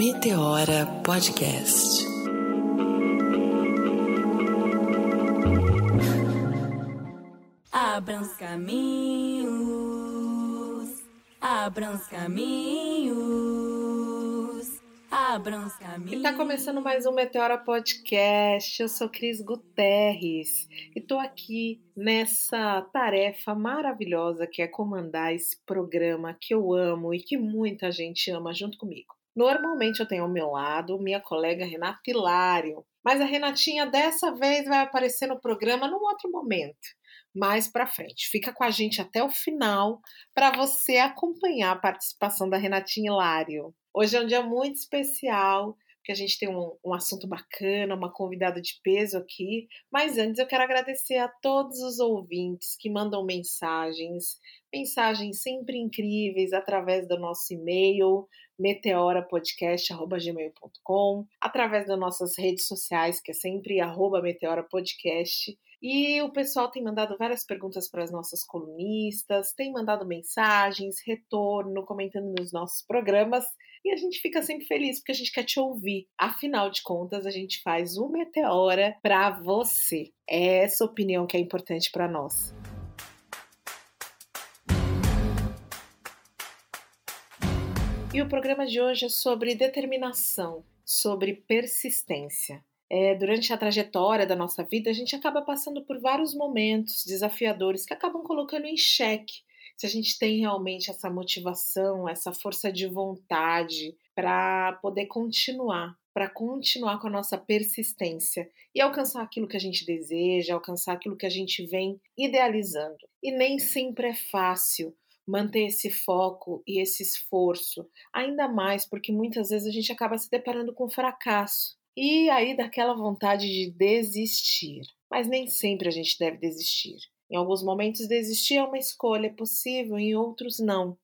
Meteora Podcast. Abram os caminhos, abram os caminhos, abram os caminhos. E tá começando mais um Meteora Podcast. Eu sou Cris Guterres e tô aqui nessa tarefa maravilhosa que é comandar esse programa que eu amo e que muita gente ama junto comigo. Normalmente eu tenho ao meu lado minha colega Renata Hilário, mas a Renatinha dessa vez vai aparecer no programa num outro momento mais para frente. Fica com a gente até o final para você acompanhar a participação da Renatinha Hilário. Hoje é um dia muito especial, porque a gente tem um, um, assunto bacana, uma convidada de peso aqui. Mas antes eu quero agradecer a todos os ouvintes que mandam mensagens, mensagens sempre incríveis através do nosso e-mail meteorapodcast.gmail.com, através das nossas redes sociais, que é sempre arroba meteorapodcast. E o pessoal tem mandado várias perguntas para as nossas colunistas, tem mandado mensagens, retorno, comentando nos nossos programas. E a gente fica sempre feliz porque a gente quer te ouvir. Afinal de contas, a gente faz o Meteora para você. É essa opinião que é importante para nós. E o programa de hoje é sobre determinação, sobre persistência. É, durante a trajetória da nossa vida, a gente acaba passando por vários momentos desafiadores que acabam colocando em xeque se a gente tem realmente essa motivação, essa força de vontade para poder continuar, para continuar com a nossa persistência e alcançar aquilo que a gente deseja, alcançar aquilo que a gente vem idealizando. E nem sempre é fácil manter esse foco e esse esforço, ainda mais porque muitas vezes a gente acaba se deparando com fracasso e aí daquela vontade de desistir. Mas nem sempre a gente deve desistir. Em alguns momentos, desistir é uma escolha possível, em outros, não.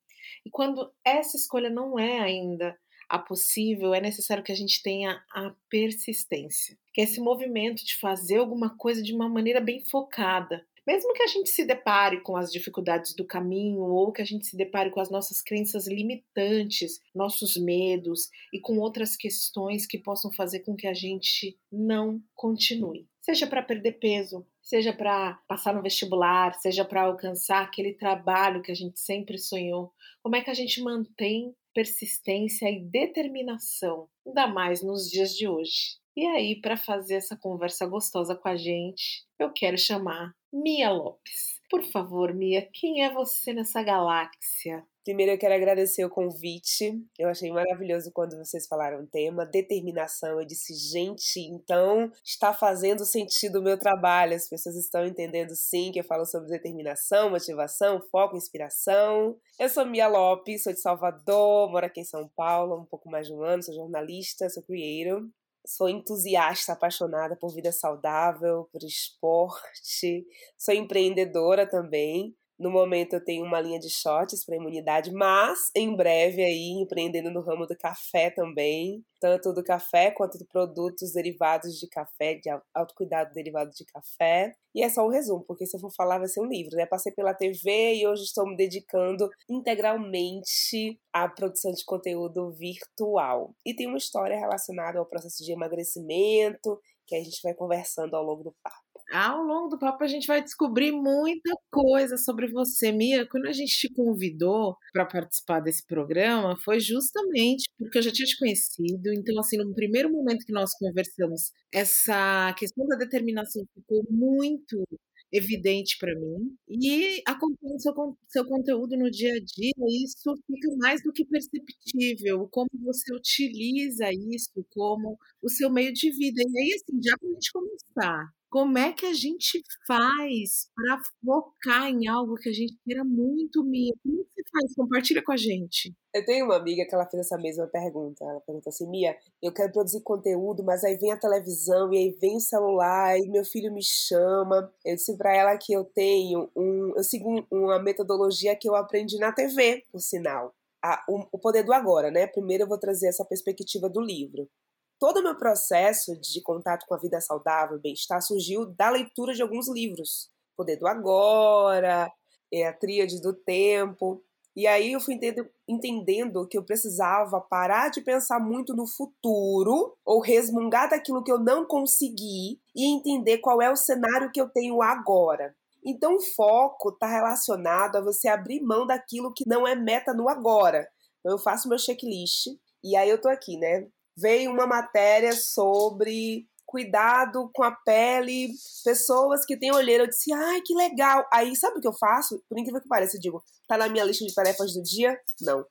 E quando essa escolha não é ainda a possível, é necessário que a gente tenha a persistência, que é esse movimento de fazer alguma coisa de uma maneira bem focada, mesmo que a gente se depare com as dificuldades do caminho ou que a gente se depare com as nossas crenças limitantes, nossos medos e com outras questões que possam fazer com que a gente não continue. Seja para perder peso, seja para passar no vestibular, seja para alcançar aquele trabalho que a gente sempre sonhou. Como é que a gente mantém persistência e determinação, ainda mais nos dias de hoje? E aí, para fazer essa conversa gostosa com a gente, eu quero chamar Mia Lopes. Por favor, Mia, quem é você nessa galáxia? Primeiro eu quero agradecer o convite. Eu achei maravilhoso quando vocês falaram o tema, determinação. Eu disse, gente, então está fazendo sentido o meu trabalho. As pessoas estão entendendo sim que eu falo sobre determinação, motivação, foco, inspiração. Eu sou Mia Lopes, sou de Salvador, moro aqui em São Paulo há um pouco mais de um ano, sou jornalista, sou creator sou entusiasta, apaixonada por vida saudável, por esporte, sou empreendedora também. No momento eu tenho uma linha de shorts para imunidade, mas em breve aí empreendendo no ramo do café também, tanto do café quanto de produtos derivados de café, de autocuidado derivado de café. E é só um resumo, porque se eu for falar vai ser um livro, né? Passei pela TV e hoje estou me dedicando integralmente à produção de conteúdo virtual. E tem uma história relacionada ao processo de emagrecimento que a gente vai conversando ao longo do papo ao longo do papo a gente vai descobrir muita coisa sobre você, Mia. Quando a gente te convidou para participar desse programa, foi justamente porque eu já tinha te conhecido. Então, assim, no primeiro momento que nós conversamos, essa questão da determinação ficou muito evidente para mim e acompanho seu, seu conteúdo no dia a dia, isso fica mais do que perceptível, como você utiliza isso como o seu meio de vida. E aí, assim, já para a gente começar, como é que a gente faz para focar em algo que a gente queira muito, Mia? Como você faz? Compartilha com a gente. Eu tenho uma amiga que ela fez essa mesma pergunta. Ela perguntou assim: Mia, eu quero produzir conteúdo, mas aí vem a televisão e aí vem o celular e meu filho me chama. Eu disse para ela que eu tenho um. Eu sigo uma metodologia que eu aprendi na TV, por sinal. A, o, o poder do agora, né? Primeiro eu vou trazer essa perspectiva do livro todo o meu processo de contato com a vida saudável, bem-estar, surgiu da leitura de alguns livros. Poder do Agora, é, a Tríade do Tempo. E aí eu fui entendendo, entendendo que eu precisava parar de pensar muito no futuro ou resmungar daquilo que eu não consegui e entender qual é o cenário que eu tenho agora. Então o foco está relacionado a você abrir mão daquilo que não é meta no agora. Então eu faço meu checklist e aí eu tô aqui, né? Veio uma matéria sobre cuidado com a pele, pessoas que têm olheira. Eu disse, ai, que legal. Aí, sabe o que eu faço? Por incrível que pareça, eu digo, tá na minha lista de tarefas do dia? Não.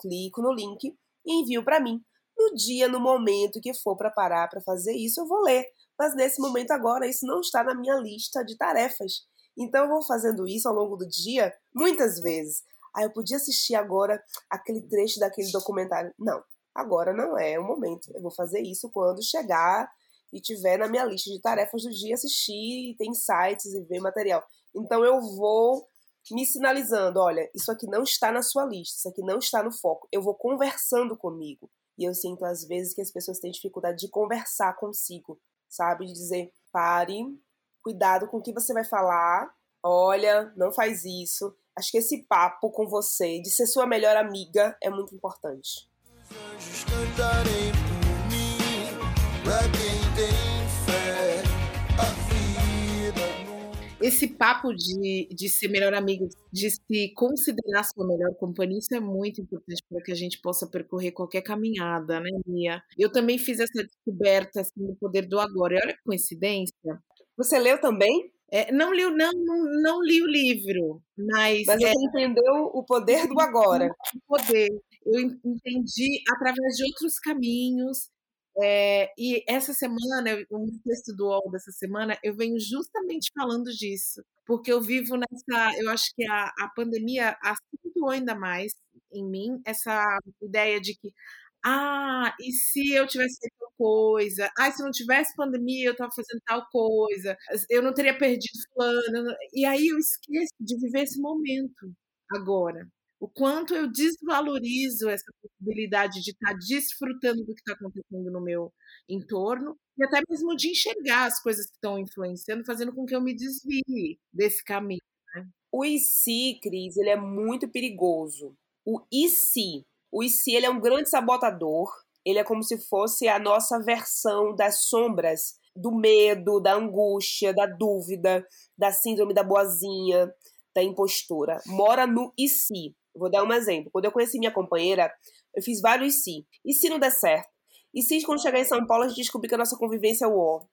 Clico no link e envio para mim. No dia, no momento que for para parar para fazer isso, eu vou ler. Mas nesse momento agora, isso não está na minha lista de tarefas. Então eu vou fazendo isso ao longo do dia, muitas vezes. Aí eu podia assistir agora aquele trecho daquele documentário. Não, agora não é o momento. Eu vou fazer isso quando chegar e tiver na minha lista de tarefas do dia assistir, tem sites e ver material. Então eu vou me sinalizando, olha, isso aqui não está na sua lista, isso aqui não está no foco. Eu vou conversando comigo. E eu sinto às vezes que as pessoas têm dificuldade de conversar consigo, sabe? De dizer, pare, cuidado com o que você vai falar. Olha, não faz isso. Acho que esse papo com você, de ser sua melhor amiga, é muito importante. Os anjos cantarem por mim, pra quem esse papo de, de ser melhor amigo, de se considerar sua melhor companhia, isso é muito importante para que a gente possa percorrer qualquer caminhada, né, Mia? Eu também fiz essa descoberta assim, do poder do agora. E olha que coincidência. Você leu também? É, não, li, não, não, não, li o livro, mas. Mas você é, entendeu o poder do agora. O poder. Eu entendi através de outros caminhos é, e essa semana, o texto do UOL dessa semana, eu venho justamente falando disso, porque eu vivo nessa. Eu acho que a, a pandemia acentuou ainda mais em mim essa ideia de que. Ah, e se eu tivesse feito coisa? Ah, se não tivesse pandemia, eu estava fazendo tal coisa. Eu não teria perdido fulano. E aí eu esqueço de viver esse momento agora o quanto eu desvalorizo essa possibilidade de estar tá desfrutando do que está acontecendo no meu entorno e até mesmo de enxergar as coisas que estão influenciando, fazendo com que eu me desvie desse caminho. Né? O IC, Cris, ele é muito perigoso. O IC, o IC, ele é um grande sabotador. Ele é como se fosse a nossa versão das sombras do medo, da angústia, da dúvida, da síndrome da boazinha, da impostura. Mora no IC. Vou dar um exemplo. Quando eu conheci minha companheira, eu fiz vários se. E se não der certo? E se quando chegar em São Paulo a gente descobrir que a nossa convivência é o?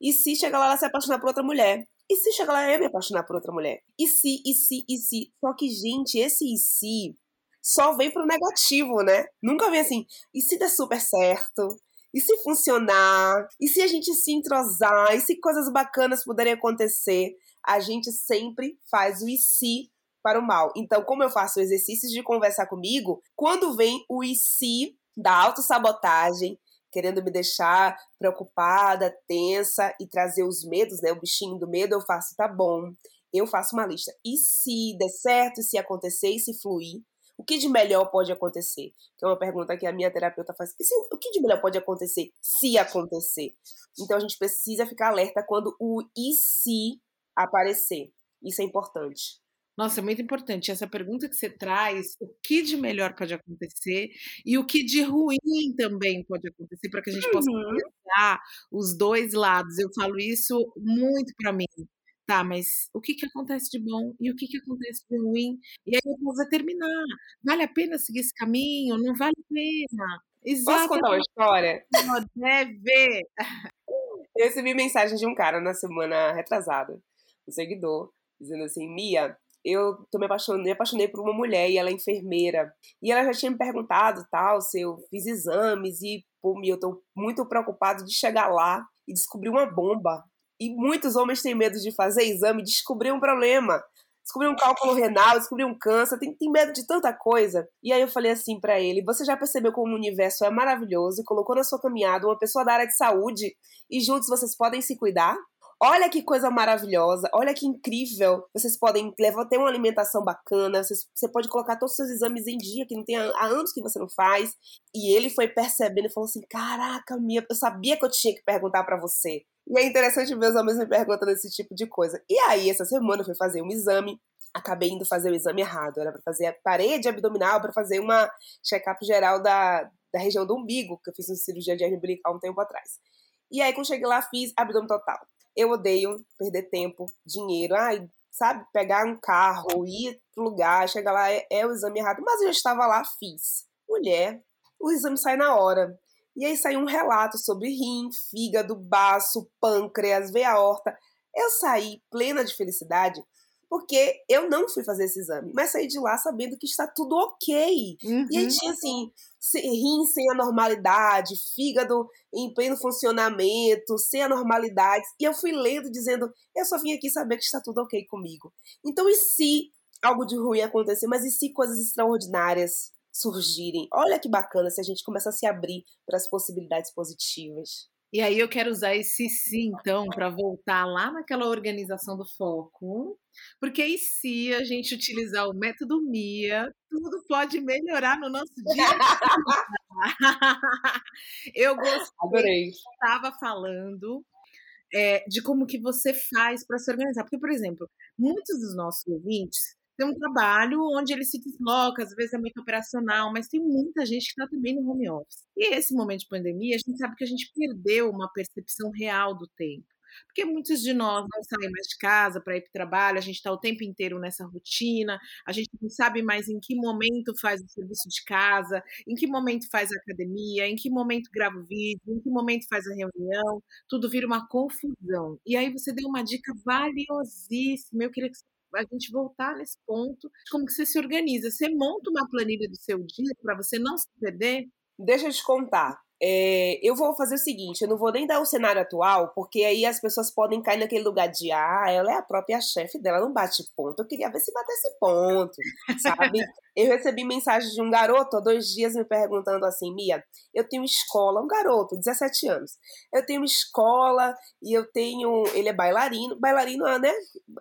E se chegar lá ela se apaixonar por outra mulher? E se chegar lá eu me apaixonar por outra mulher? E se, e se, e se? Só que, gente, esse e se só vem pro negativo, né? Nunca vem assim, e se der super certo? E se funcionar? E se a gente se entrosar? E se coisas bacanas puderem acontecer? A gente sempre faz o e se para o mal. Então, como eu faço exercícios de conversar comigo, quando vem o e se da autossabotagem, querendo me deixar preocupada, tensa e trazer os medos, né? O bichinho do medo, eu faço, tá bom. Eu faço uma lista. E se der certo, e se acontecer, e se fluir? O que de melhor pode acontecer? Que é uma pergunta que a minha terapeuta faz. Se, o que de melhor pode acontecer se acontecer? Então a gente precisa ficar alerta quando o e se aparecer. Isso é importante. Nossa, é muito importante essa pergunta que você traz, o que de melhor pode acontecer e o que de ruim também pode acontecer para que a gente possa uhum. pensar os dois lados. Eu falo isso muito para mim. Tá, mas o que, que acontece de bom e o que, que acontece de ruim? E aí eu vou determinar. Vale a pena seguir esse caminho? Não vale a pena? Exato. Posso contar uma história? Deve. Eu recebi mensagem de um cara na semana retrasada, um seguidor, dizendo assim: Mia, eu tô me apaixonei, me apaixonei por uma mulher e ela é enfermeira. E ela já tinha me perguntado tal, se eu fiz exames e, pô, eu tô muito preocupado de chegar lá e descobrir uma bomba. E muitos homens têm medo de fazer exame e descobrir um problema. Descobrir um cálculo renal, descobrir um câncer, tem, tem medo de tanta coisa. E aí eu falei assim para ele: você já percebeu como o universo é maravilhoso e colocou na sua caminhada uma pessoa da área de saúde e juntos vocês podem se cuidar? Olha que coisa maravilhosa, olha que incrível. Vocês podem levar ter uma alimentação bacana, vocês, você pode colocar todos os seus exames em dia, que não tem há, anos que você não faz. E ele foi percebendo e falou assim: Caraca, minha, eu sabia que eu tinha que perguntar para você. E é interessante ver os homens me perguntando esse tipo de coisa. E aí, essa semana eu fui fazer um exame acabei indo fazer o exame errado. Era para fazer a parede abdominal, para fazer uma check-up geral da, da região do umbigo, que eu fiz uma cirurgia de hernia umbilical um tempo atrás. E aí, quando cheguei lá, fiz abdômen total. Eu odeio perder tempo, dinheiro. Ai, sabe, pegar um carro, ir pro lugar, chegar lá, é, é o exame errado. Mas eu já estava lá, fiz. Mulher, o exame sai na hora. E aí saiu um relato sobre rim, fígado, baço, pâncreas, veia aorta. Eu saí plena de felicidade porque eu não fui fazer esse exame, mas saí de lá sabendo que está tudo ok. Uhum. E aí uhum. tinha assim, rim sem anormalidade, fígado em pleno funcionamento, sem anormalidades. E eu fui lendo dizendo, eu só vim aqui saber que está tudo ok comigo. Então, e se algo de ruim acontecer, mas e se coisas extraordinárias surgirem? Olha que bacana se a gente começar a se abrir para as possibilidades positivas. E aí eu quero usar esse sim, então, para voltar lá naquela organização do foco, porque aí se a gente utilizar o método MIA, tudo pode melhorar no nosso dia. eu gostei, estava falando é, de como que você faz para se organizar, porque por exemplo, muitos dos nossos ouvintes tem um trabalho onde ele se desloca, às vezes é muito operacional, mas tem muita gente que está também no home office. E esse momento de pandemia, a gente sabe que a gente perdeu uma percepção real do tempo. Porque muitos de nós não saem mais de casa para ir para o trabalho, a gente está o tempo inteiro nessa rotina, a gente não sabe mais em que momento faz o serviço de casa, em que momento faz a academia, em que momento grava o vídeo, em que momento faz a reunião, tudo vira uma confusão. E aí você deu uma dica valiosíssima, eu queria que você a gente voltar nesse ponto, como que você se organiza. Você monta uma planilha do seu dia para você não se perder? Deixa eu te contar. É, eu vou fazer o seguinte, eu não vou nem dar o cenário atual, porque aí as pessoas podem cair naquele lugar de ah, ela é a própria chefe dela, não bate ponto. Eu queria ver se batesse ponto, sabe? eu recebi mensagem de um garoto há dois dias me perguntando assim, Mia, eu tenho escola, um garoto, 17 anos. Eu tenho escola e eu tenho. Ele é bailarino, bailarino, né?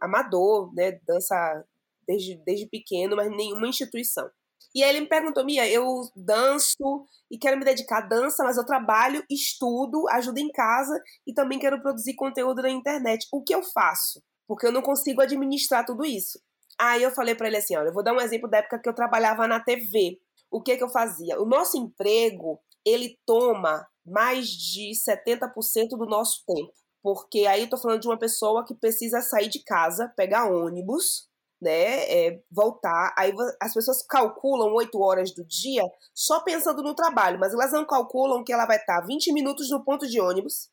Amador, né? Dança desde, desde pequeno, mas nenhuma instituição. E aí ele me perguntou, Mia, eu danço e quero me dedicar à dança, mas eu trabalho, estudo, ajudo em casa e também quero produzir conteúdo na internet. O que eu faço? Porque eu não consigo administrar tudo isso. Aí eu falei para ele assim, olha, eu vou dar um exemplo da época que eu trabalhava na TV. O que que eu fazia? O nosso emprego, ele toma mais de 70% do nosso tempo. Porque aí eu tô falando de uma pessoa que precisa sair de casa, pegar ônibus, né, é, voltar. Aí as pessoas calculam oito horas do dia só pensando no trabalho, mas elas não calculam que ela vai estar 20 minutos no ponto de ônibus,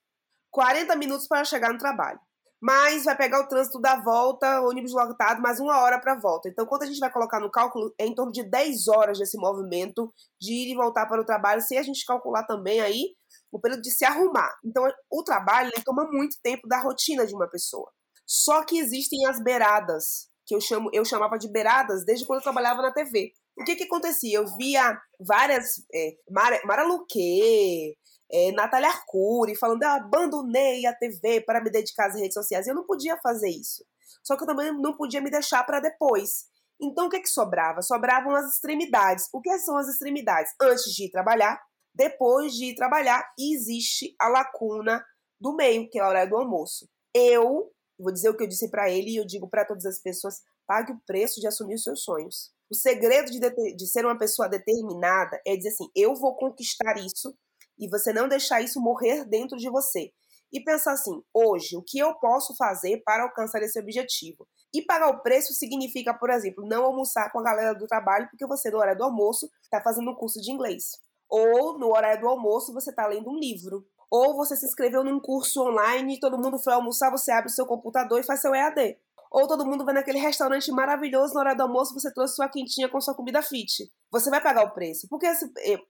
40 minutos para chegar no trabalho. Mas vai pegar o trânsito da volta, ônibus lotado, mais uma hora para a volta. Então, quando a gente vai colocar no cálculo, é em torno de 10 horas desse movimento de ir e voltar para o trabalho, se a gente calcular também aí o período de se arrumar. Então, o trabalho toma muito tempo da rotina de uma pessoa. Só que existem as beiradas, que eu chamo, eu chamava de beiradas desde quando eu trabalhava na TV. O que que acontecia? Eu via várias é, Mara, Mara Luque, é, Natália Arcuri falando eu abandonei a TV para me dedicar às redes sociais. Eu não podia fazer isso. Só que eu também não podia me deixar para depois. Então o que que sobrava? Sobravam as extremidades. O que são as extremidades? Antes de ir trabalhar, depois de ir trabalhar, existe a lacuna do meio, que é a hora do almoço. Eu Vou dizer o que eu disse para ele e eu digo para todas as pessoas: pague o preço de assumir os seus sonhos. O segredo de, de ser uma pessoa determinada é dizer assim: eu vou conquistar isso e você não deixar isso morrer dentro de você. E pensar assim: hoje, o que eu posso fazer para alcançar esse objetivo? E pagar o preço significa, por exemplo, não almoçar com a galera do trabalho porque você, no horário do almoço, está fazendo um curso de inglês. Ou no horário do almoço, você está lendo um livro. Ou você se inscreveu num curso online e todo mundo foi almoçar, você abre o seu computador e faz seu EAD. Ou todo mundo vai naquele restaurante maravilhoso na hora do almoço, você trouxe sua quentinha com sua comida fit. Você vai pagar o preço. Por que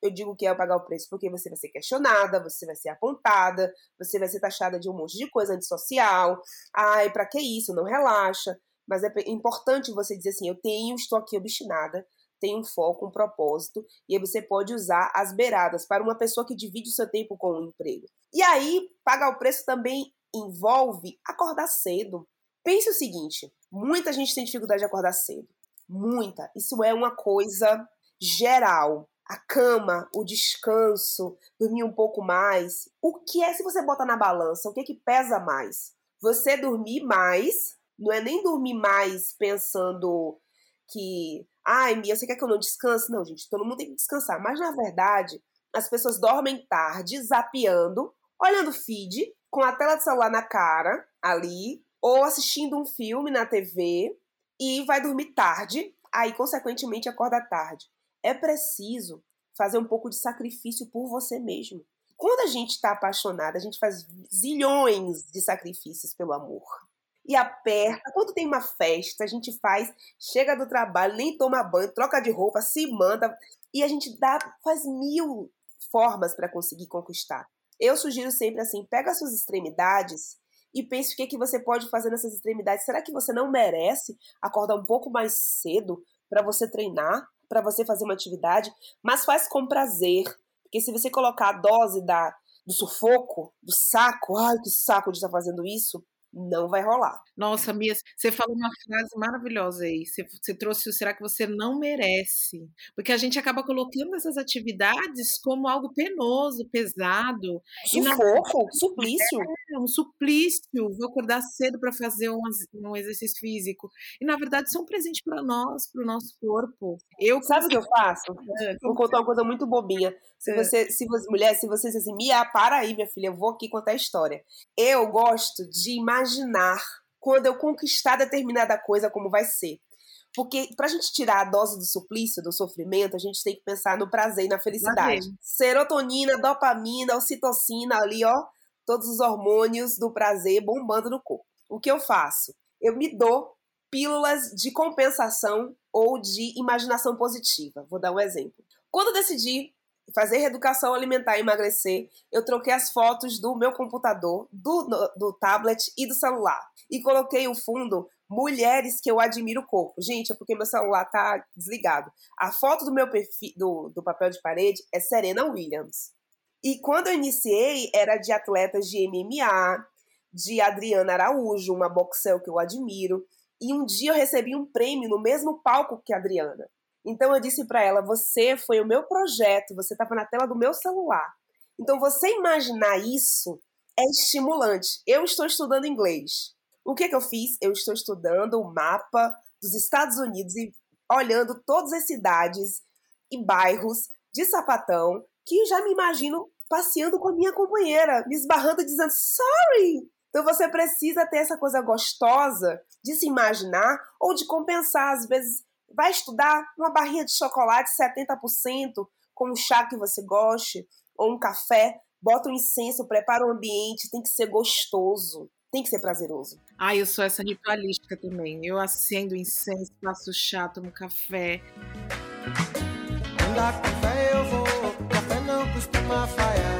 eu digo que é pagar o preço? Porque você vai ser questionada, você vai ser apontada, você vai ser taxada de um monte de coisa antissocial. Ai, pra que isso? Não relaxa. Mas é importante você dizer assim: eu tenho, estou aqui obstinada, tem um foco, um propósito, e aí você pode usar as beiradas para uma pessoa que divide o seu tempo com o emprego. E aí, pagar o preço também envolve acordar cedo. Pense o seguinte: muita gente tem dificuldade de acordar cedo. Muita. Isso é uma coisa geral. A cama, o descanso, dormir um pouco mais. O que é se você bota na balança? O que é que pesa mais? Você dormir mais Não é nem dormir mais pensando que, ai, Mia, você quer que eu não descanse? Não, gente, todo mundo tem que descansar. Mas na verdade, as pessoas dormem tarde, zapeando, olhando feed, com a tela de celular na cara, ali, ou assistindo um filme na TV e vai dormir tarde, aí consequentemente acorda tarde. É preciso fazer um pouco de sacrifício por você mesmo. Quando a gente está apaixonada, a gente faz zilhões de sacrifícios pelo amor. E aperta. Quando tem uma festa, a gente faz, chega do trabalho, nem toma banho, troca de roupa, se manda. E a gente dá, faz mil formas para conseguir conquistar. Eu sugiro sempre assim: pega as suas extremidades e pense o que, que você pode fazer nessas extremidades. Será que você não merece acordar um pouco mais cedo para você treinar, para você fazer uma atividade, mas faz com prazer? Porque se você colocar a dose da, do sufoco, do saco, ai que saco de estar tá fazendo isso, não vai rolar. Nossa, Mia, você falou uma frase maravilhosa aí. Você, você trouxe o será que você não merece? Porque a gente acaba colocando essas atividades como algo penoso, pesado. Sufoco, na... suplício. É, um suplício. Vou acordar cedo para fazer um, um, exercício físico. E na verdade, é um presente para nós, para o nosso corpo. Eu Sabe o que eu faço? É, vou contar uma coisa muito bobinha. Se é. você, se você, mulher, se você diz assim, Mia, para aí, minha filha, eu vou aqui contar a história. Eu gosto de imaginar quando eu conquistar determinada coisa como vai ser. Porque pra gente tirar a dose do suplício, do sofrimento, a gente tem que pensar no prazer e na felicidade. Serotonina, dopamina, ocitocina ali, ó, todos os hormônios do prazer bombando no corpo. O que eu faço? Eu me dou pílulas de compensação ou de imaginação positiva. Vou dar um exemplo. Quando eu decidi fazer reeducação alimentar e emagrecer, eu troquei as fotos do meu computador, do, do tablet e do celular. E coloquei o fundo mulheres que eu admiro o corpo. Gente, é porque meu celular tá desligado. A foto do meu perfil, do, do papel de parede é Serena Williams. E quando eu iniciei, era de atletas de MMA, de Adriana Araújo, uma boxel que eu admiro. E um dia eu recebi um prêmio no mesmo palco que a Adriana. Então eu disse para ela: você foi o meu projeto, você estava na tela do meu celular. Então você imaginar isso é estimulante. Eu estou estudando inglês. O que, que eu fiz? Eu estou estudando o mapa dos Estados Unidos e olhando todas as cidades e bairros de sapatão que já me imagino passeando com a minha companheira, me esbarrando dizendo sorry. Então você precisa ter essa coisa gostosa de se imaginar ou de compensar às vezes Vai estudar uma barrinha de chocolate 70% com um chá que você goste, ou um café, bota um incenso, prepara o um ambiente, tem que ser gostoso, tem que ser prazeroso. Ah, eu sou essa ritualística também. Eu acendo incenso, faço chá, tomo café. Andar café eu vou, café não costuma falhar.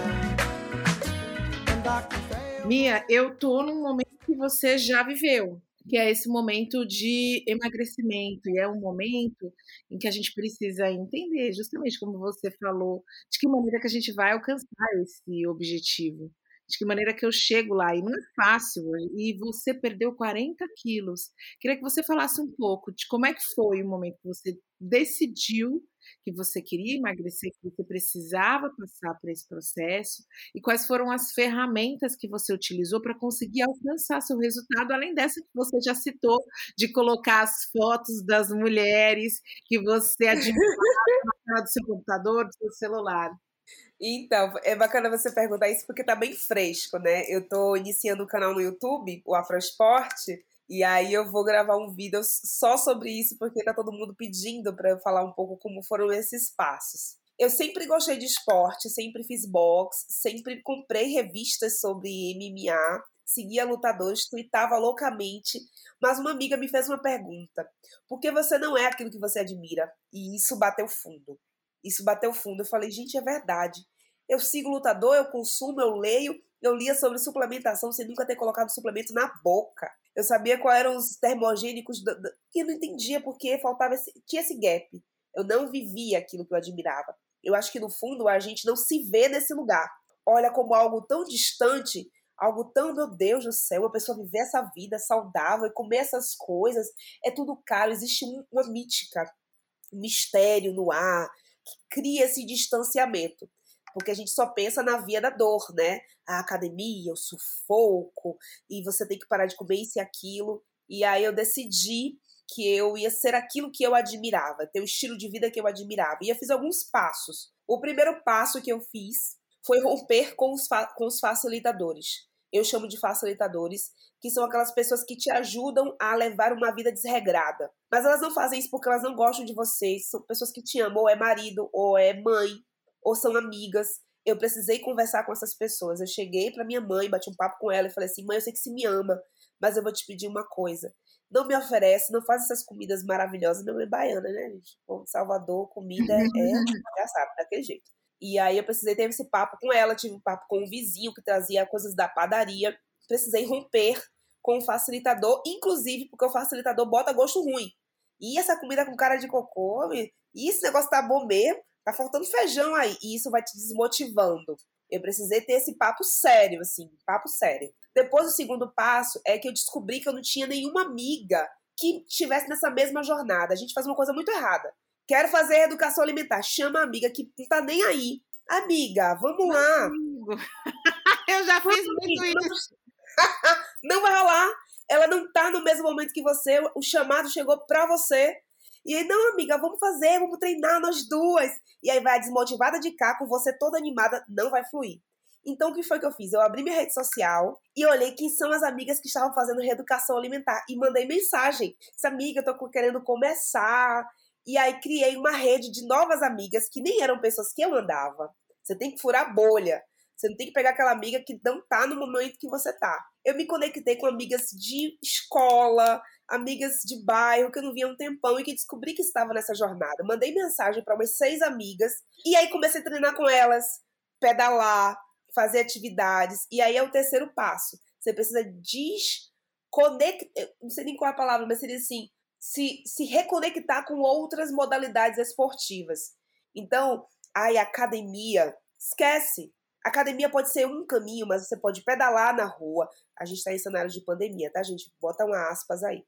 Mia, eu tô num momento que você já viveu que é esse momento de emagrecimento, e é um momento em que a gente precisa entender, justamente como você falou, de que maneira que a gente vai alcançar esse objetivo, de que maneira que eu chego lá, e não é fácil, e você perdeu 40 quilos. Queria que você falasse um pouco de como é que foi o momento que você decidiu que você queria emagrecer, que você precisava passar por esse processo e quais foram as ferramentas que você utilizou para conseguir alcançar seu resultado, além dessa que você já citou, de colocar as fotos das mulheres que você admirava na do seu computador, do seu celular. Então, é bacana você perguntar isso porque tá bem fresco, né? Eu tô iniciando um canal no YouTube, o Afroesporte, e aí eu vou gravar um vídeo só sobre isso, porque tá todo mundo pedindo para eu falar um pouco como foram esses passos. Eu sempre gostei de esporte, sempre fiz boxe, sempre comprei revistas sobre MMA, seguia lutadores, tweetava loucamente, mas uma amiga me fez uma pergunta: por que você não é aquilo que você admira? E isso bateu fundo. Isso bateu fundo. Eu falei, gente, é verdade. Eu sigo lutador, eu consumo, eu leio, eu lia sobre suplementação sem nunca ter colocado suplemento na boca. Eu sabia quais eram os termogênicos do, do, que eu não entendia porque faltava esse, tinha esse gap. Eu não vivia aquilo que eu admirava. Eu acho que no fundo a gente não se vê nesse lugar. Olha como algo tão distante, algo tão, meu Deus do céu, uma pessoa viver essa vida saudável e comer essas coisas, é tudo caro, existe uma mítica, um mistério no ar que cria esse distanciamento porque a gente só pensa na via da dor, né? A academia, o sufoco, e você tem que parar de comer isso e aquilo. E aí eu decidi que eu ia ser aquilo que eu admirava, ter o estilo de vida que eu admirava. E eu fiz alguns passos. O primeiro passo que eu fiz foi romper com os, com os facilitadores. Eu chamo de facilitadores, que são aquelas pessoas que te ajudam a levar uma vida desregrada. Mas elas não fazem isso porque elas não gostam de vocês. São pessoas que te amam, ou é marido, ou é mãe, ou são amigas. Eu precisei conversar com essas pessoas. Eu cheguei para minha mãe, bati um papo com ela e falei assim: mãe, eu sei que se me ama, mas eu vou te pedir uma coisa. Não me oferece, não faz essas comidas maravilhosas. Minha mãe é baiana, né, gente? Bom, Salvador, comida é, já sabe, daquele jeito. E aí eu precisei ter esse papo com ela, tive um papo com um vizinho que trazia coisas da padaria. Precisei romper com o facilitador, inclusive porque o facilitador bota gosto ruim. E essa comida com cara de cocô, e esse negócio tá bom mesmo, tá faltando feijão aí. E isso vai te desmotivando. Eu precisei ter esse papo sério, assim, papo sério. Depois, o segundo passo é que eu descobri que eu não tinha nenhuma amiga que estivesse nessa mesma jornada. A gente faz uma coisa muito errada. Quero fazer educação alimentar. Chama a amiga que não tá nem aí. Amiga, vamos lá. eu já fiz muito isso. não vai rolar. Ela não tá no mesmo momento que você. O chamado chegou pra você. E aí, não, amiga, vamos fazer, vamos treinar nós duas. E aí vai desmotivada de cá, com você toda animada, não vai fluir. Então, o que foi que eu fiz? Eu abri minha rede social e olhei quem são as amigas que estavam fazendo reeducação alimentar e mandei mensagem. Essa amiga, eu tô querendo começar. E aí criei uma rede de novas amigas que nem eram pessoas que eu andava. Você tem que furar bolha. Você não tem que pegar aquela amiga que não tá no momento que você tá. Eu me conectei com amigas de escola, amigas de bairro que eu não via há um tempão e que descobri que estava nessa jornada. Mandei mensagem para umas seis amigas e aí comecei a treinar com elas, pedalar, fazer atividades. E aí é o terceiro passo. Você precisa desconectar. Não sei nem qual é a palavra, mas seria assim: se, se reconectar com outras modalidades esportivas. Então, ai, academia, esquece. Academia pode ser um caminho, mas você pode pedalar na rua. A gente está em cenário de pandemia, tá, gente? Bota uma aspas aí.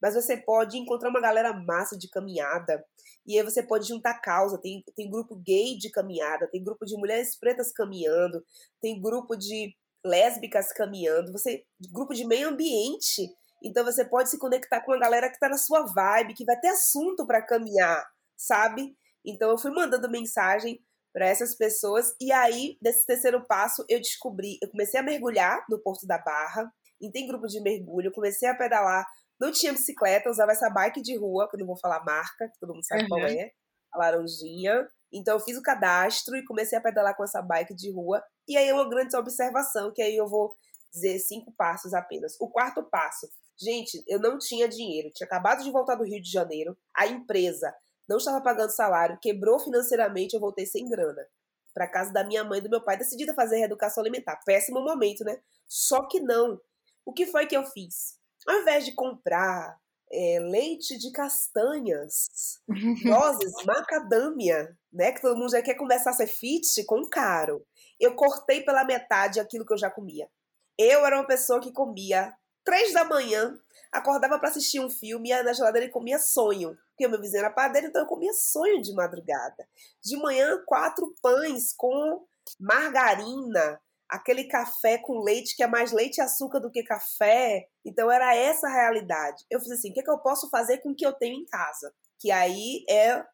Mas você pode encontrar uma galera massa de caminhada. E aí você pode juntar causa. Tem, tem grupo gay de caminhada, tem grupo de mulheres pretas caminhando, tem grupo de lésbicas caminhando, você grupo de meio ambiente. Então você pode se conectar com uma galera que tá na sua vibe, que vai ter assunto para caminhar, sabe? Então eu fui mandando mensagem para essas pessoas e aí nesse terceiro passo eu descobri, eu comecei a mergulhar no Porto da Barra, e tem grupo de mergulho, comecei a pedalar não tinha bicicleta, usava essa bike de rua, que eu não vou falar marca, que todo mundo sabe uhum. qual é, a laranjinha. Então eu fiz o cadastro e comecei a pedalar com essa bike de rua. E aí é uma grande observação, que aí eu vou dizer cinco passos apenas. O quarto passo. Gente, eu não tinha dinheiro, tinha acabado de voltar do Rio de Janeiro, a empresa não estava pagando salário, quebrou financeiramente, eu voltei sem grana. Para casa da minha mãe e do meu pai, decidida fazer reeducação alimentar. Péssimo momento, né? Só que não. O que foi que eu fiz? Ao invés de comprar é, leite de castanhas, nozes, macadâmia, né? Que todo mundo já quer começar a ser fit com caro. Eu cortei pela metade aquilo que eu já comia. Eu era uma pessoa que comia três da manhã, acordava para assistir um filme e na geladeira comia sonho. Porque meu vizinho era padeiro, então eu comia sonho de madrugada. De manhã, quatro pães com margarina, aquele café com leite que é mais leite e açúcar do que café. Então era essa a realidade. Eu fiz assim, o que, é que eu posso fazer com o que eu tenho em casa? Que aí é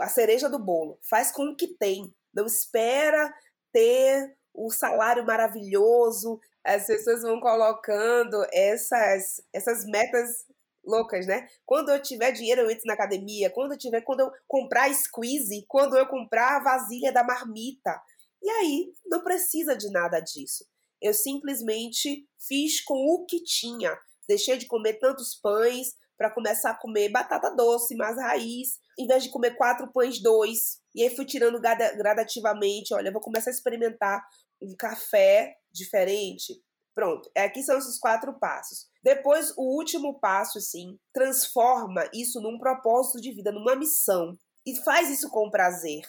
a cereja do bolo. Faz com o que tem. Não espera ter o salário maravilhoso. As pessoas vão colocando essas, essas metas loucas, né? Quando eu tiver dinheiro, eu entro na academia. Quando eu tiver, quando eu comprar squeeze, quando eu comprar a vasilha da marmita. E aí, não precisa de nada disso. Eu simplesmente fiz com o que tinha. Deixei de comer tantos pães para começar a comer batata doce, mais raiz, em vez de comer quatro pães, dois. E aí fui tirando gradativamente. Olha, vou começar a experimentar um café diferente. Pronto, aqui são esses quatro passos. Depois, o último passo, sim, transforma isso num propósito de vida, numa missão. E faz isso com prazer.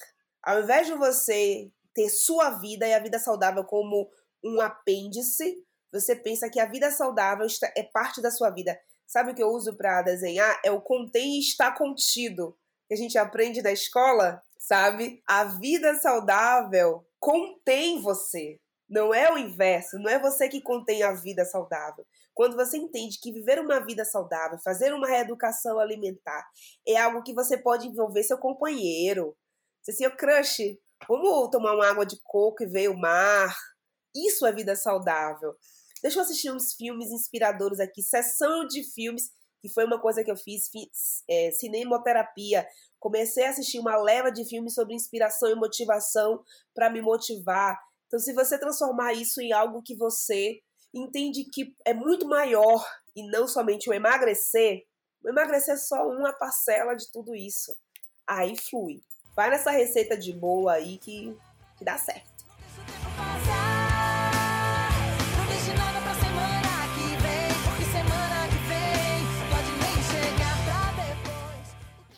Ao invés de você ter sua vida e a vida saudável como um apêndice, você pensa que a vida saudável é parte da sua vida. Sabe o que eu uso para desenhar? É o contém e está contido, que a gente aprende na escola, sabe? A vida saudável contém você. Não é o inverso, não é você que contém a vida saudável. quando você entende que viver uma vida saudável, fazer uma reeducação alimentar, é algo que você pode envolver seu companheiro. Se assim, crush, vamos tomar uma água de coco e ver o mar. Isso é vida saudável. Deixa eu assistir uns filmes inspiradores aqui, sessão de filmes, que foi uma coisa que eu fiz, fiz é, cinemoterapia. Comecei a assistir uma leva de filmes sobre inspiração e motivação para me motivar. Então, se você transformar isso em algo que você entende que é muito maior e não somente o emagrecer, o emagrecer é só uma parcela de tudo isso. Aí flui. Vai nessa receita de boa aí que, que dá certo.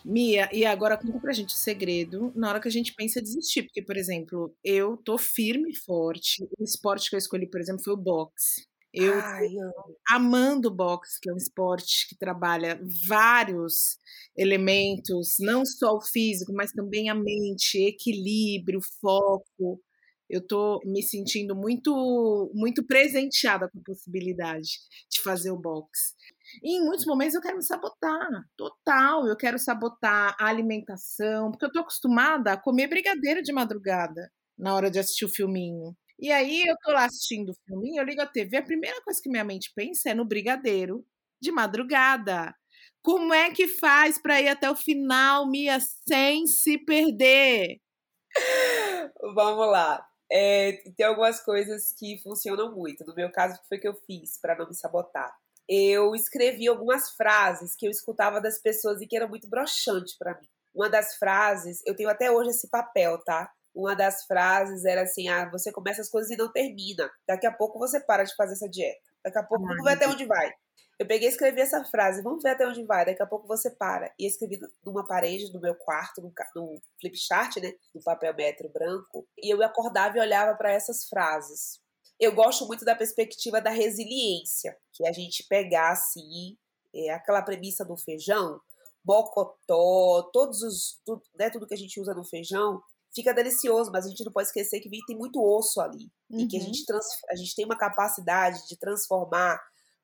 Mia, e agora conta pra gente o segredo na hora que a gente pensa em desistir. Porque, por exemplo, eu tô firme e forte. O esporte que eu escolhi, por exemplo, foi o boxe. Eu Ai, amando o boxe, que é um esporte que trabalha vários elementos, não só o físico, mas também a mente, equilíbrio, foco. Eu tô me sentindo muito muito presenteada com a possibilidade de fazer o boxe. E em muitos momentos eu quero me sabotar, total. Eu quero sabotar a alimentação, porque eu tô acostumada a comer brigadeiro de madrugada na hora de assistir o filminho. E aí eu tô lá assistindo o filminho, eu ligo a TV, a primeira coisa que minha mente pensa é no brigadeiro de madrugada. Como é que faz para ir até o final, Mia, sem se perder? Vamos lá. É, tem algumas coisas que funcionam muito. No meu caso, o que foi que eu fiz para não me sabotar? Eu escrevi algumas frases que eu escutava das pessoas e que era muito broxante para mim. Uma das frases, eu tenho até hoje esse papel, tá? Uma das frases era assim: ah, você começa as coisas e não termina. Daqui a pouco você para de fazer essa dieta. Daqui a pouco, vamos ver até onde vai. Eu peguei e escrevi essa frase, vamos ver até onde vai, daqui a pouco você para. E escrevi numa parede do meu quarto, no, no flip chart, né? No papel metro branco. E eu acordava e olhava para essas frases eu gosto muito da perspectiva da resiliência, que é a gente pegar assim, é, aquela premissa do feijão, bocotó, todos os, tudo, né, tudo que a gente usa no feijão, fica delicioso, mas a gente não pode esquecer que tem muito osso ali. Uhum. E que a uhum. gente, trans, a gente tem uma capacidade de transformar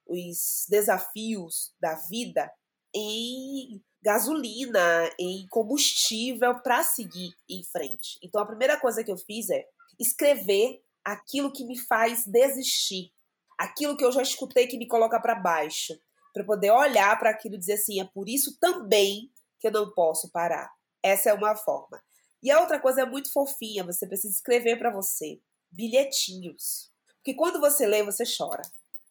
os desafios da vida em gasolina, em combustível para seguir em frente. Então a primeira coisa que eu fiz é escrever aquilo que me faz desistir, aquilo que eu já escutei que me coloca para baixo, para poder olhar para aquilo e dizer assim, é por isso também que eu não posso parar. Essa é uma forma. E a outra coisa é muito fofinha, você precisa escrever para você bilhetinhos. Porque quando você lê, você chora.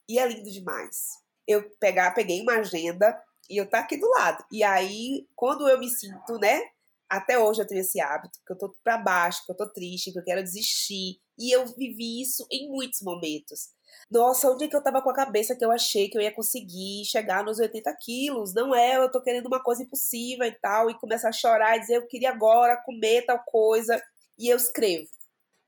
E é lindo demais. Eu pegar, peguei uma agenda e eu tá aqui do lado. E aí, quando eu me sinto, né, até hoje eu tenho esse hábito, que eu tô pra baixo, que eu tô triste, que eu quero desistir. E eu vivi isso em muitos momentos. Nossa, onde é que eu tava com a cabeça que eu achei que eu ia conseguir chegar nos 80 quilos? Não é, eu tô querendo uma coisa impossível e tal. E começar a chorar e dizer, eu queria agora comer tal coisa. E eu escrevo.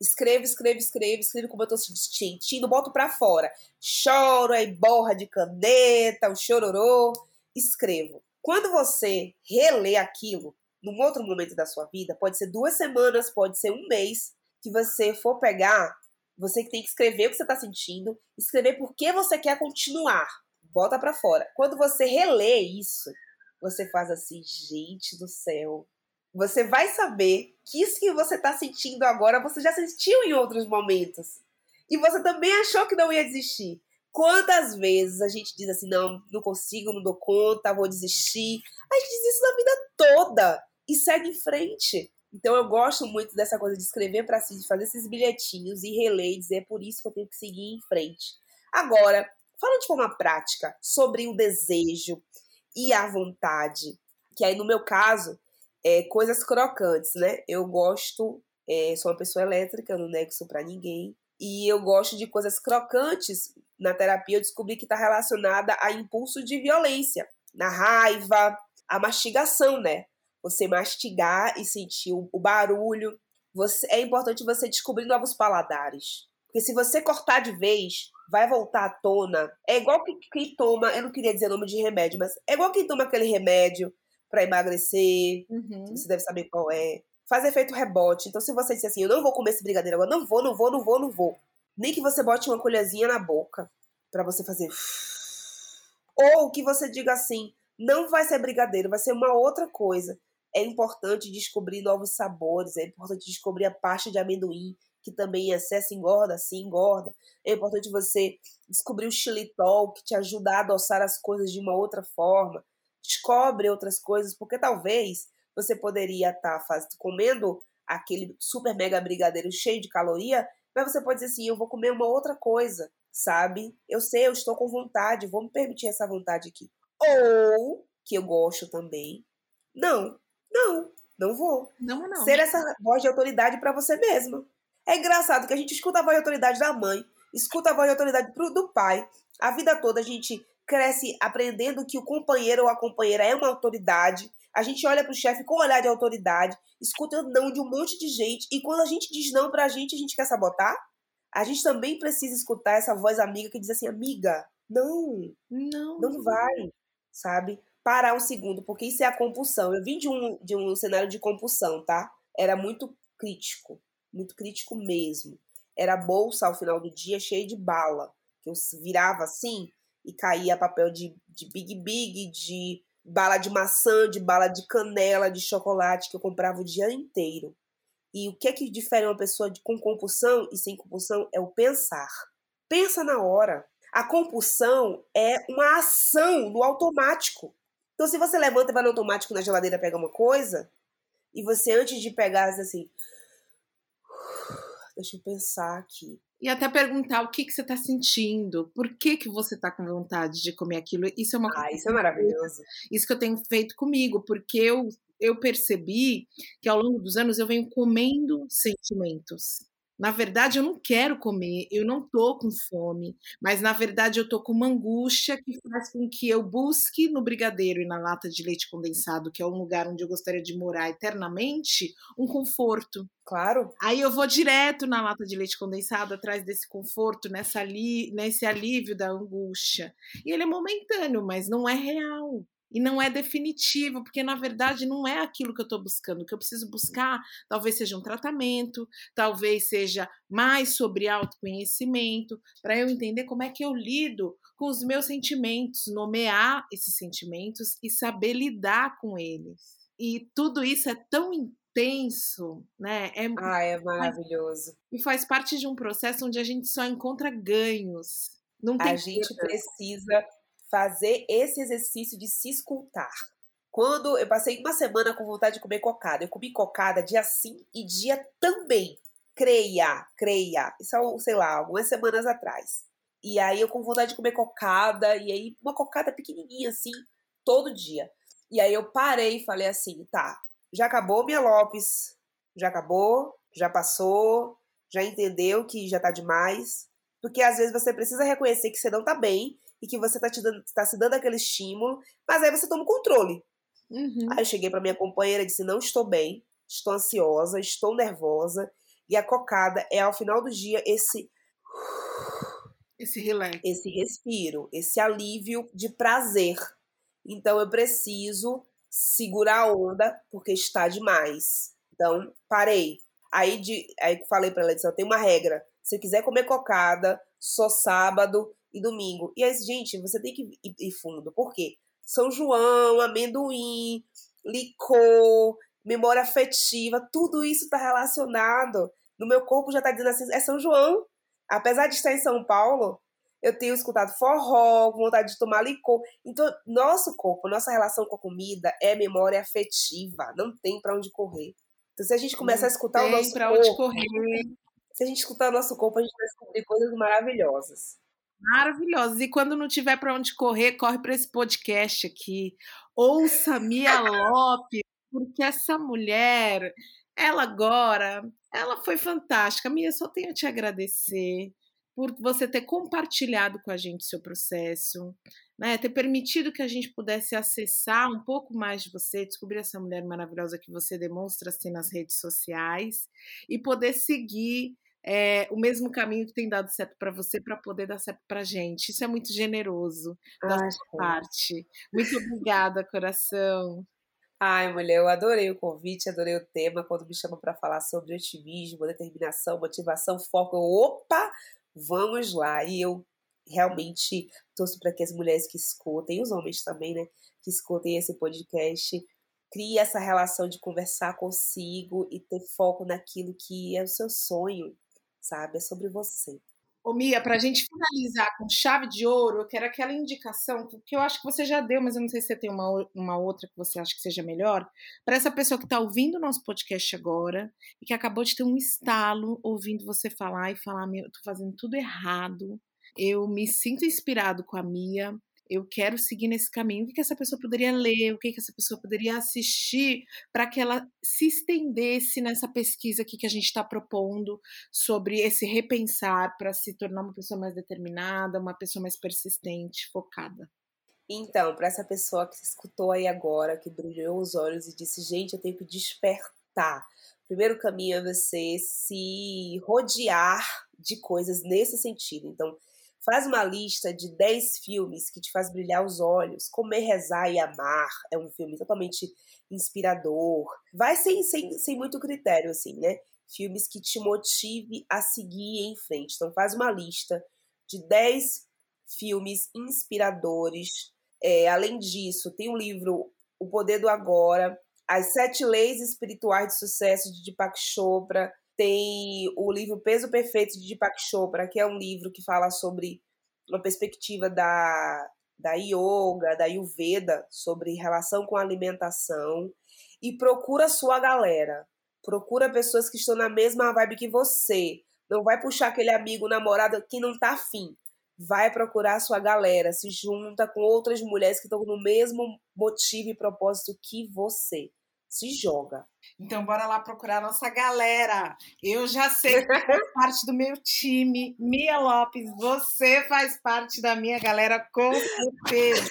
Escrevo, escrevo, escrevo, escrevo como eu tô se sentindo, boto pra fora. Choro, aí borra de caneta, o chororô. Escrevo. Quando você relê aquilo, num outro momento da sua vida, pode ser duas semanas, pode ser um mês, que você for pegar, você tem que escrever o que você está sentindo, escrever por que você quer continuar. Bota para fora. Quando você relê isso, você faz assim, gente do céu. Você vai saber que isso que você está sentindo agora, você já sentiu em outros momentos. E você também achou que não ia desistir. Quantas vezes a gente diz assim, não, não consigo, não dou conta, vou desistir. A gente diz isso na vida toda e segue em frente. Então eu gosto muito dessa coisa de escrever para si, de fazer esses bilhetinhos e reler e dizer é por isso que eu tenho que seguir em frente. Agora, falando de forma prática sobre o desejo e a vontade, que aí no meu caso é coisas crocantes, né? Eu gosto, é, sou uma pessoa elétrica, não nego isso para ninguém. E eu gosto de coisas crocantes. Na terapia eu descobri que está relacionada a impulso de violência, na raiva, a mastigação, né? Você mastigar e sentir o, o barulho. Você, é importante você descobrir novos paladares. Porque se você cortar de vez, vai voltar à tona. É igual que quem toma, eu não queria dizer nome de remédio, mas é igual quem toma aquele remédio para emagrecer. Uhum. Você deve saber qual é. Faz efeito rebote. Então, se você disser assim, eu não vou comer esse brigadeiro agora, não vou, não vou, não vou, não vou. Nem que você bote uma colherzinha na boca para você fazer. Ou que você diga assim: não vai ser brigadeiro, vai ser uma outra coisa. É importante descobrir novos sabores, é importante descobrir a pasta de amendoim, que também em excesso engorda, sim, engorda. É importante você descobrir o xilitol, que te ajuda a adoçar as coisas de uma outra forma. Descobre outras coisas, porque talvez você poderia estar tá comendo aquele super mega brigadeiro cheio de caloria, mas você pode dizer assim, eu vou comer uma outra coisa, sabe? Eu sei, eu estou com vontade, vou me permitir essa vontade aqui. Ou, que eu gosto também, não, não, não vou. Não, não. Ser essa voz de autoridade para você mesma. É engraçado que a gente escuta a voz de autoridade da mãe, escuta a voz de autoridade do pai. A vida toda a gente cresce aprendendo que o companheiro ou a companheira é uma autoridade. A gente olha para o chefe com um olhar de autoridade, escuta não de um monte de gente, e quando a gente diz não para a gente, a gente quer sabotar. A gente também precisa escutar essa voz amiga que diz assim: amiga, não, não, não vai, sabe? Parar um segundo, porque isso é a compulsão. Eu vim de um, de um cenário de compulsão, tá? Era muito crítico, muito crítico mesmo. Era bolsa ao final do dia cheia de bala, que eu virava assim e caía papel de, de Big Big, de bala de maçã, de bala de canela, de chocolate que eu comprava o dia inteiro. E o que é que difere uma pessoa de, com compulsão e sem compulsão é o pensar. Pensa na hora. A compulsão é uma ação no automático. Então, se você levanta e vai no automático na geladeira pegar uma coisa, e você antes de pegar, assim, deixa eu pensar aqui. E até perguntar o que, que você está sentindo, por que, que você está com vontade de comer aquilo. Isso é uma Ah, isso é maravilhoso. Isso que eu tenho feito comigo, porque eu, eu percebi que ao longo dos anos eu venho comendo sentimentos. Na verdade, eu não quero comer, eu não tô com fome, mas na verdade eu tô com uma angústia que faz com que eu busque no brigadeiro e na lata de leite condensado, que é um lugar onde eu gostaria de morar eternamente, um conforto. Claro. Aí eu vou direto na lata de leite condensado atrás desse conforto, nessa ali, nesse alívio da angústia. E ele é momentâneo, mas não é real e não é definitivo, porque na verdade não é aquilo que eu estou buscando. O que eu preciso buscar talvez seja um tratamento, talvez seja mais sobre autoconhecimento, para eu entender como é que eu lido com os meus sentimentos, nomear esses sentimentos e saber lidar com eles. E tudo isso é tão intenso, né? É, ah, é maravilhoso. E faz parte de um processo onde a gente só encontra ganhos. Não tem a gente precisa fazer esse exercício de se escutar. Quando eu passei uma semana com vontade de comer cocada, eu comi cocada dia sim e dia também. Creia, creia. Isso é, sei lá, algumas semanas atrás. E aí eu com vontade de comer cocada, e aí uma cocada pequenininha assim, todo dia. E aí eu parei e falei assim, tá, já acabou minha Lopes, já acabou, já passou, já entendeu que já tá demais. Porque às vezes você precisa reconhecer que você não tá bem e que você está tá se dando aquele estímulo, mas aí você toma o controle. Uhum. Aí eu cheguei para minha companheira e disse: Não estou bem, estou ansiosa, estou nervosa. E a cocada é, ao final do dia, esse. Esse relax. Esse respiro, esse alívio de prazer. Então eu preciso segurar a onda porque está demais. Então, parei. Aí, de, aí falei para ela: disse, Eu tenho uma regra. Se quiser comer cocada, só sábado e domingo. E aí, gente, você tem que ir, fundo. Por quê? São João, amendoim, licor, memória afetiva, tudo isso está relacionado. No meu corpo já está dizendo assim, é São João. Apesar de estar em São Paulo, eu tenho escutado forró, vontade de tomar licor. Então, nosso corpo, nossa relação com a comida é memória afetiva. Não tem para onde correr. Então, se a gente começa não a escutar o nosso pra corpo, onde correr. se a gente escutar o nosso corpo, a gente vai descobrir coisas maravilhosas maravilhosos. E quando não tiver para onde correr, corre para esse podcast aqui. Ouça Mia Lopes, porque essa mulher, ela agora, ela foi fantástica. Mia, só tenho a te agradecer por você ter compartilhado com a gente seu processo, né? ter permitido que a gente pudesse acessar um pouco mais de você, descobrir essa mulher maravilhosa que você demonstra assim nas redes sociais e poder seguir é, o mesmo caminho que tem dado certo para você para poder dar certo para gente. Isso é muito generoso da Ai, sua parte. Muito obrigada, coração. Ai, mulher, eu adorei o convite, adorei o tema. Quando me chamam para falar sobre otimismo, determinação, motivação, foco, eu, opa, vamos lá. E eu realmente torço para que as mulheres que escutem, e os homens também, né, que escutem esse podcast, crie essa relação de conversar consigo e ter foco naquilo que é o seu sonho, sabe? É sobre você. Ô Mia, para a gente finalizar com chave de ouro, eu quero aquela indicação que eu acho que você já deu, mas eu não sei se você tem uma, uma outra que você acha que seja melhor, para essa pessoa que está ouvindo o nosso podcast agora e que acabou de ter um estalo ouvindo você falar e falar: Meu, eu tô fazendo tudo errado, eu me sinto inspirado com a Mia, eu quero seguir nesse caminho. O que, que essa pessoa poderia ler? O que, que essa pessoa poderia assistir para que ela se estendesse nessa pesquisa aqui que a gente está propondo sobre esse repensar para se tornar uma pessoa mais determinada, uma pessoa mais persistente, focada? Então, para essa pessoa que escutou aí agora, que brilhou os olhos e disse: gente, eu tenho que despertar. Primeiro caminho é você se rodear de coisas nesse sentido. Então, Faz uma lista de 10 filmes que te faz brilhar os olhos. Comer, Rezar e Amar é um filme totalmente inspirador. Vai sem, sem, sem muito critério, assim, né? Filmes que te motive a seguir em frente. Então, faz uma lista de 10 filmes inspiradores. É, além disso, tem o um livro O Poder do Agora, As Sete Leis Espirituais de Sucesso de Deepak Chopra, tem o livro Peso Perfeito de Deepak Chopra, que é um livro que fala sobre uma perspectiva da, da yoga, da ayurveda, sobre relação com a alimentação. E procura sua galera. Procura pessoas que estão na mesma vibe que você. Não vai puxar aquele amigo, namorado que não tá afim. Vai procurar sua galera, se junta com outras mulheres que estão no mesmo motivo e propósito que você. Se joga. Então, bora lá procurar a nossa galera. Eu já sei que faz parte do meu time. Mia Lopes, você faz parte da minha galera, com certeza.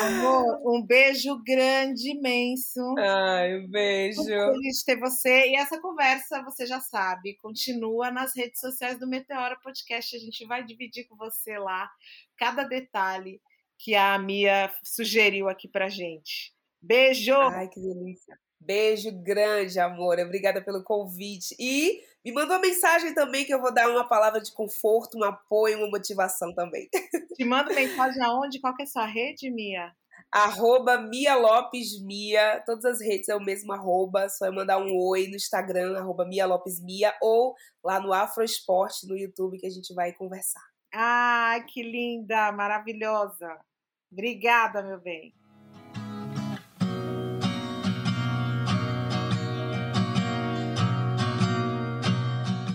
Amor, um beijo grande, imenso. Ai, um beijo. Muito feliz de ter você. E essa conversa, você já sabe, continua nas redes sociais do Meteora Podcast. A gente vai dividir com você lá cada detalhe que a Mia sugeriu aqui pra gente. Beijo! Ai, que delícia. Beijo grande, amor. Obrigada pelo convite. E me manda uma mensagem também que eu vou dar uma palavra de conforto, um apoio, uma motivação também. Te manda mensagem aonde? Qual que é a sua rede, Mia? Arroba Mia Lopes Mia. Todas as redes é o mesmo arroba. Só é mandar um oi no Instagram, arroba Mia Lopes Mia, ou lá no Afro Esporte no YouTube que a gente vai conversar. Ai, que linda, maravilhosa. Obrigada, meu bem.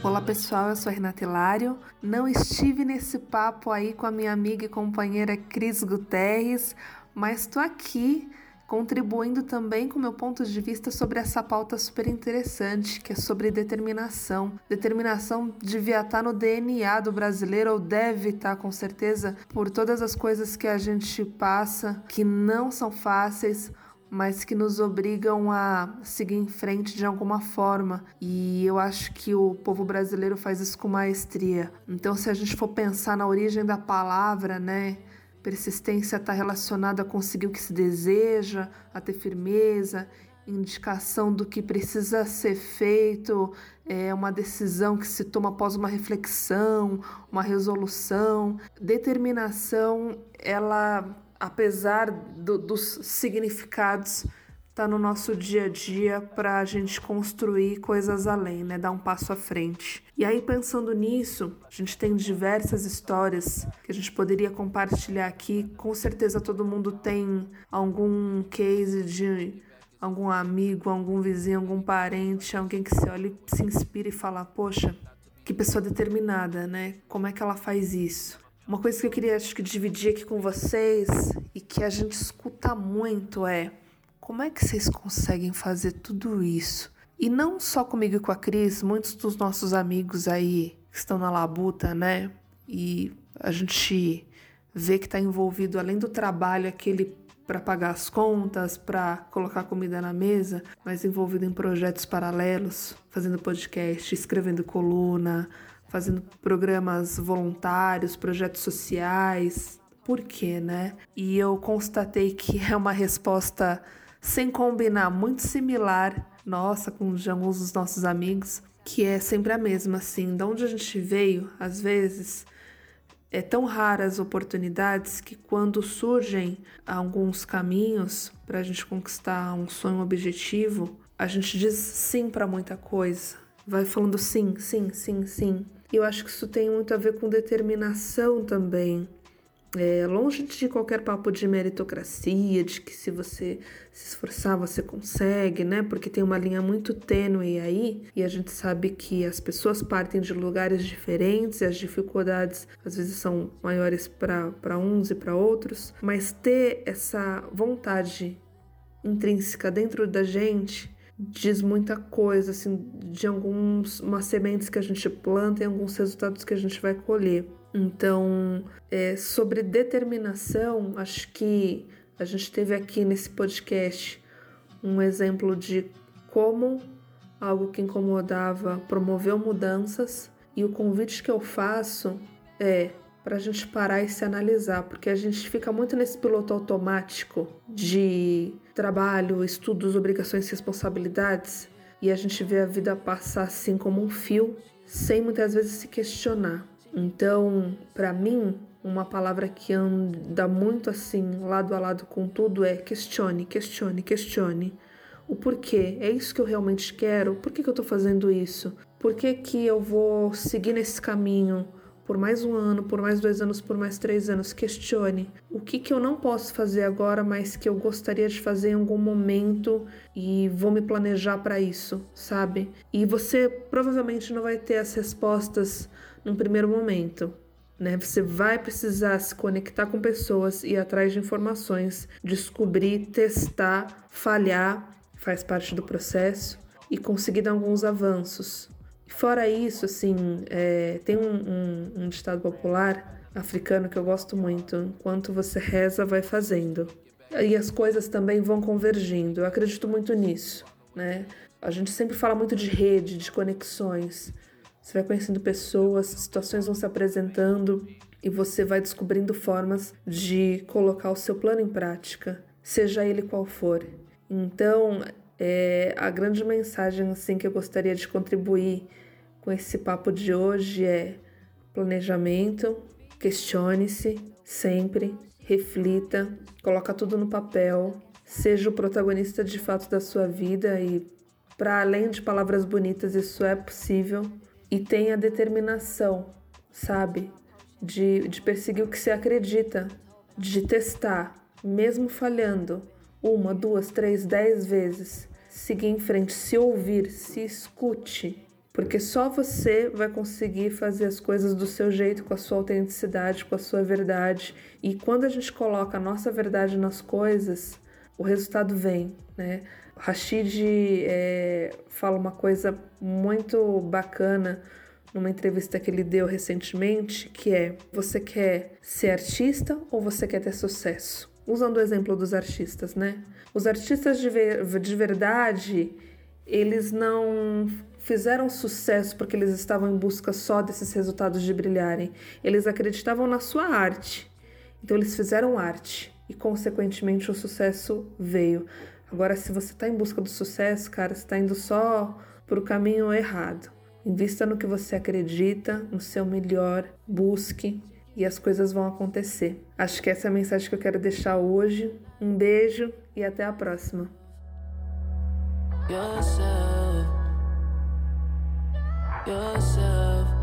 Olá pessoal, eu sou a Renata Hilário. Não estive nesse papo aí com a minha amiga e companheira Cris Guterres, mas estou aqui contribuindo também com meu ponto de vista sobre essa pauta super interessante, que é sobre determinação. Determinação devia estar no DNA do brasileiro, ou deve estar com certeza, por todas as coisas que a gente passa, que não são fáceis, mas que nos obrigam a seguir em frente de alguma forma. E eu acho que o povo brasileiro faz isso com maestria. Então, se a gente for pensar na origem da palavra, né? Persistência está relacionada a conseguir o que se deseja, a ter firmeza, indicação do que precisa ser feito, é uma decisão que se toma após uma reflexão, uma resolução. Determinação, ela apesar do, dos significados, tá no nosso dia a dia para a gente construir coisas além, né? Dar um passo à frente. E aí, pensando nisso, a gente tem diversas histórias que a gente poderia compartilhar aqui. Com certeza todo mundo tem algum case de algum amigo, algum vizinho, algum parente, alguém que se olha e se inspira e fala: Poxa, que pessoa determinada, né? Como é que ela faz isso? Uma coisa que eu queria acho que dividir aqui com vocês e que a gente escuta muito é como é que vocês conseguem fazer tudo isso? E não só comigo e com a Cris, muitos dos nossos amigos aí que estão na labuta, né? E a gente vê que está envolvido além do trabalho aquele para pagar as contas, para colocar comida na mesa, mas envolvido em projetos paralelos, fazendo podcast, escrevendo coluna, fazendo programas voluntários, projetos sociais. Por quê, né? E eu constatei que é uma resposta sem combinar, muito similar, nossa, com de alguns dos nossos amigos, que é sempre a mesma, assim, de onde a gente veio, às vezes, é tão raras oportunidades que quando surgem alguns caminhos para a gente conquistar um sonho, um objetivo, a gente diz sim para muita coisa. Vai falando sim, sim, sim, sim. E eu acho que isso tem muito a ver com determinação também. É, longe de qualquer papo de meritocracia, de que se você se esforçar você consegue, né? Porque tem uma linha muito tênue aí e a gente sabe que as pessoas partem de lugares diferentes e as dificuldades às vezes são maiores para uns e para outros, mas ter essa vontade intrínseca dentro da gente diz muita coisa, assim, de algumas sementes que a gente planta e alguns resultados que a gente vai colher. Então, é, sobre determinação, acho que a gente teve aqui nesse podcast um exemplo de como algo que incomodava promoveu mudanças e o convite que eu faço é para a gente parar e se analisar, porque a gente fica muito nesse piloto automático de trabalho, estudos, obrigações responsabilidades e a gente vê a vida passar assim como um fio, sem muitas vezes se questionar. Então, para mim, uma palavra que anda muito assim, lado a lado com tudo, é questione, questione, questione. O porquê? É isso que eu realmente quero? Por que, que eu estou fazendo isso? Por que, que eu vou seguir nesse caminho? Por mais um ano, por mais dois anos, por mais três anos. Questione o que, que eu não posso fazer agora, mas que eu gostaria de fazer em algum momento e vou me planejar para isso, sabe? E você provavelmente não vai ter as respostas num primeiro momento. Né? Você vai precisar se conectar com pessoas, ir atrás de informações, descobrir, testar, falhar, faz parte do processo e conseguir dar alguns avanços. Fora isso, assim, é, tem um, um, um ditado popular africano que eu gosto muito: enquanto você reza, vai fazendo. E as coisas também vão convergindo. Eu acredito muito nisso, né? A gente sempre fala muito de rede, de conexões. Você vai conhecendo pessoas, situações vão se apresentando e você vai descobrindo formas de colocar o seu plano em prática, seja ele qual for. Então, é, a grande mensagem assim que eu gostaria de contribuir com esse papo de hoje é planejamento, questione-se sempre, reflita, coloca tudo no papel, seja o protagonista de fato da sua vida e para além de palavras bonitas, isso é possível e tenha determinação, sabe? De, de perseguir o que você acredita, de testar, mesmo falhando, uma, duas, três, dez vezes, seguir em frente, se ouvir, se escute, porque só você vai conseguir fazer as coisas do seu jeito, com a sua autenticidade, com a sua verdade. E quando a gente coloca a nossa verdade nas coisas, o resultado vem, né? Rashid é, fala uma coisa muito bacana numa entrevista que ele deu recentemente, que é: você quer ser artista ou você quer ter sucesso? Usando o exemplo dos artistas, né? Os artistas de, ver, de verdade, eles não fizeram sucesso porque eles estavam em busca só desses resultados de brilharem. Eles acreditavam na sua arte. Então eles fizeram arte e consequentemente o sucesso veio. Agora, se você está em busca do sucesso, cara, está indo só para o caminho errado. Invista no que você acredita, no seu melhor, busque e as coisas vão acontecer. Acho que essa é a mensagem que eu quero deixar hoje. Um beijo e até a próxima. Yourself. Yourself.